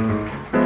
Mm-hmm.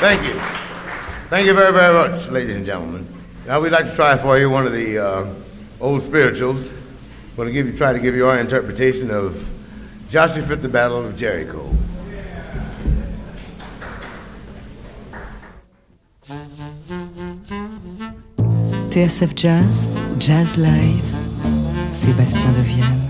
Thank you. Thank you very, very much, ladies and gentlemen. Now we'd like to try for you one of the uh, old spirituals. We're going to give you, try to give you our interpretation of Joshua fit the Battle of Jericho. TSF Jazz, Jazz Live, Sébastien Devienne.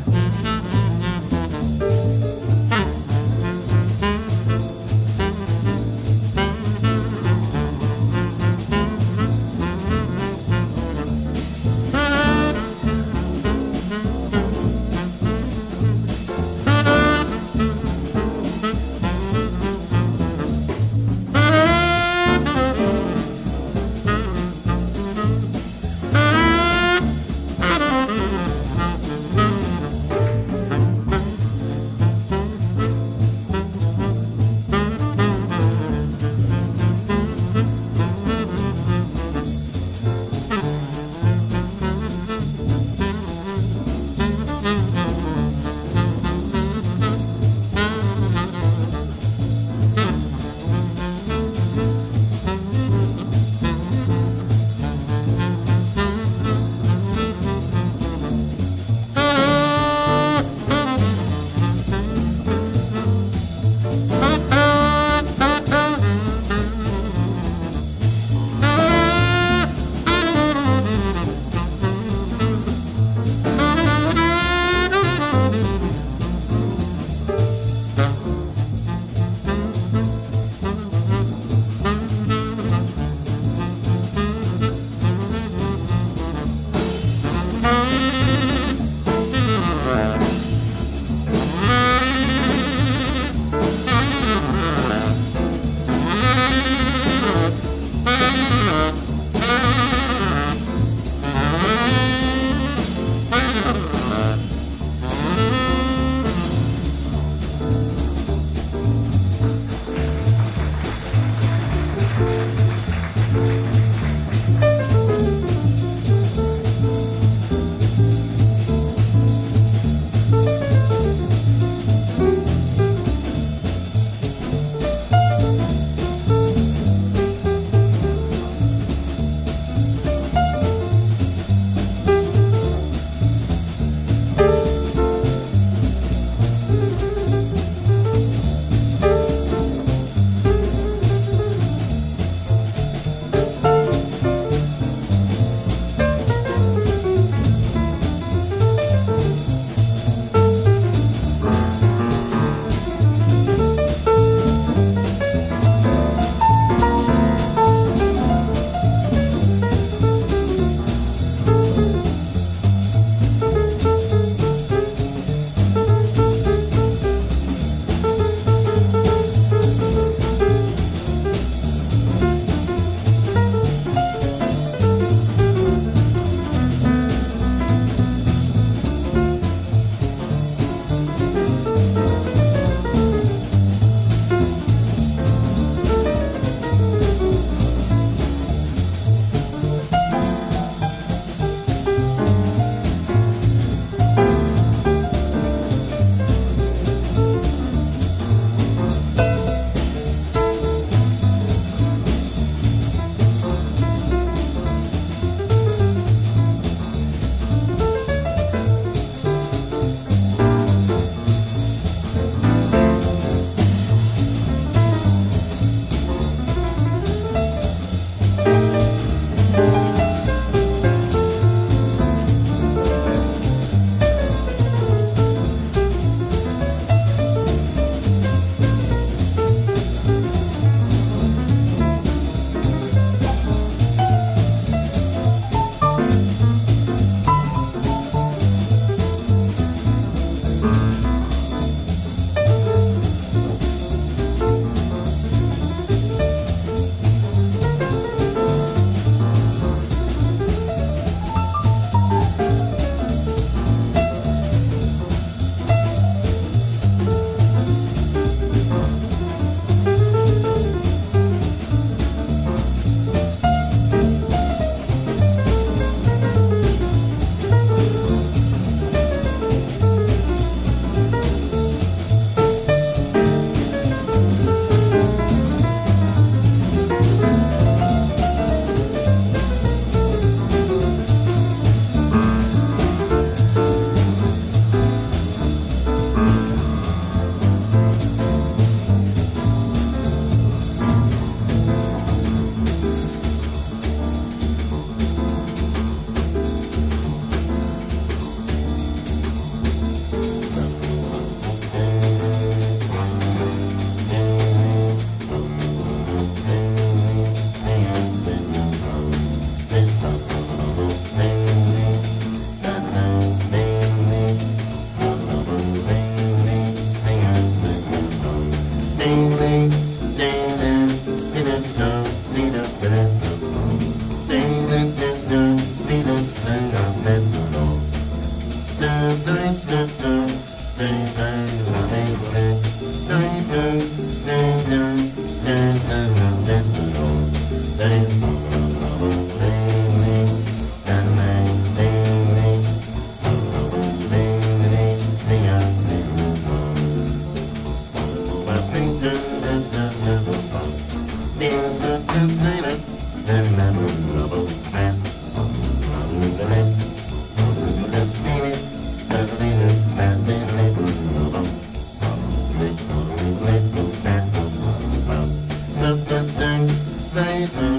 stay home.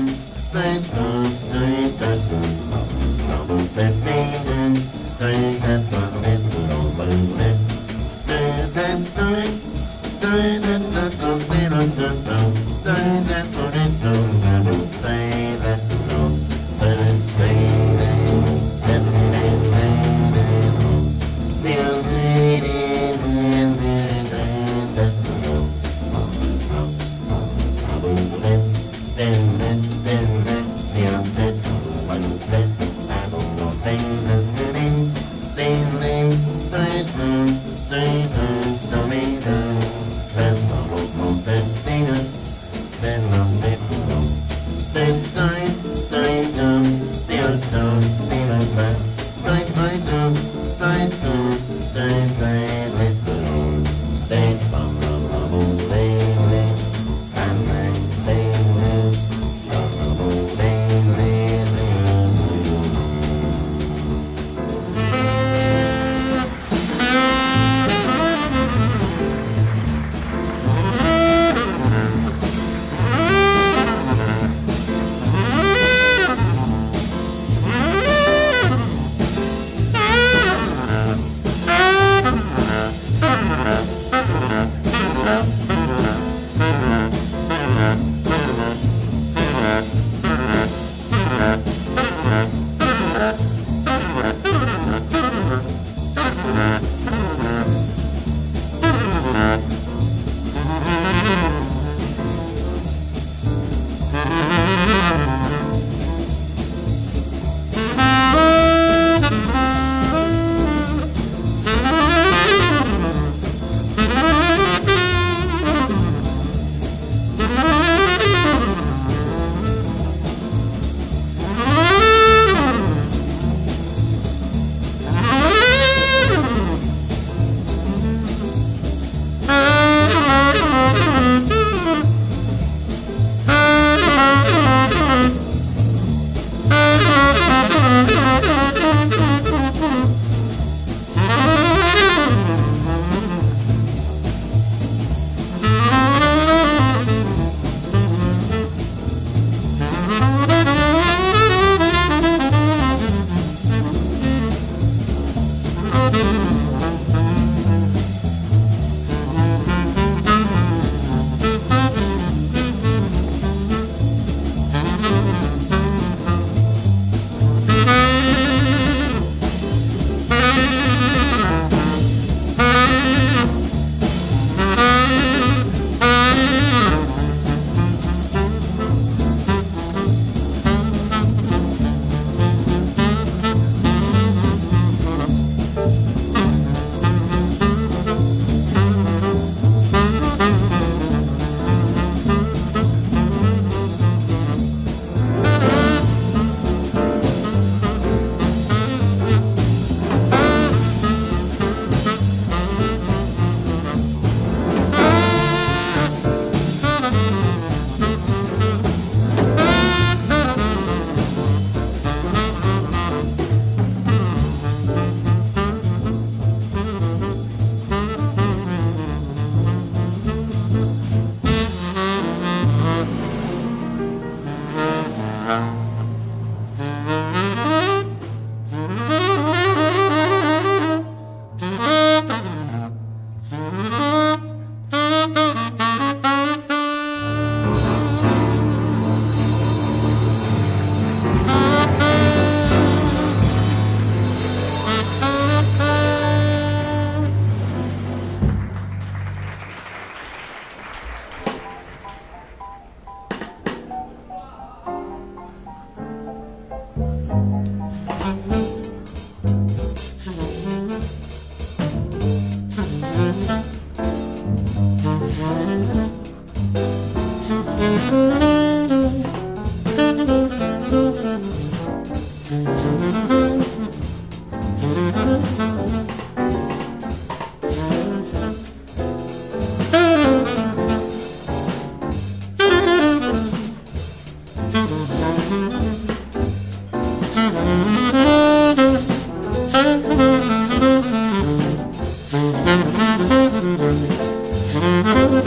oh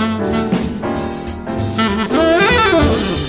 you.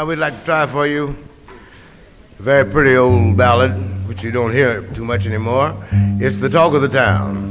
Now we'd like to try for you a very pretty old ballad, which you don't hear too much anymore. It's the talk of the town.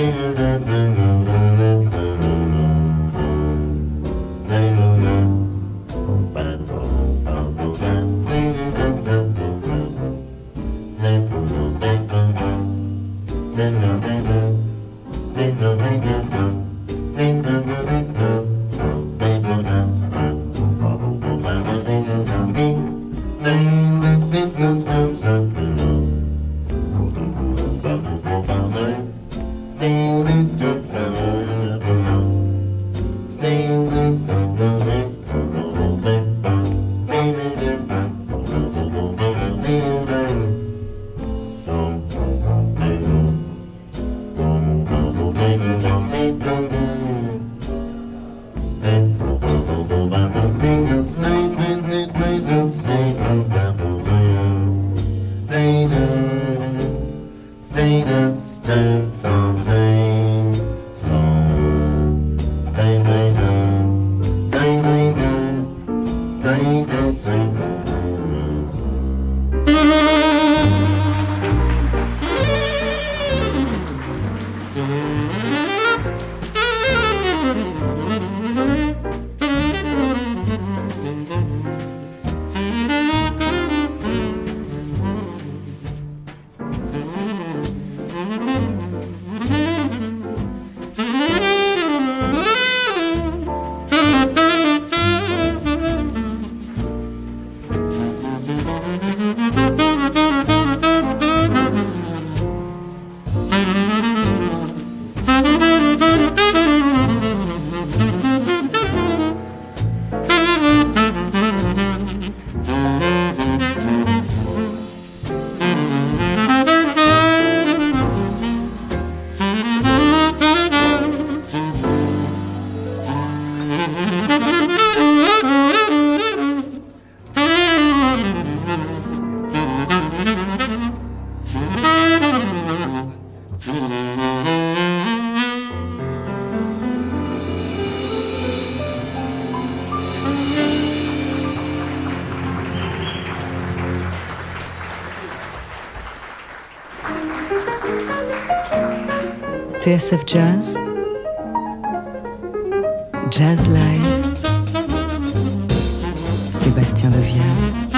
Mm-hmm. TSF Jazz, Jazz Live, Sébastien Devienne.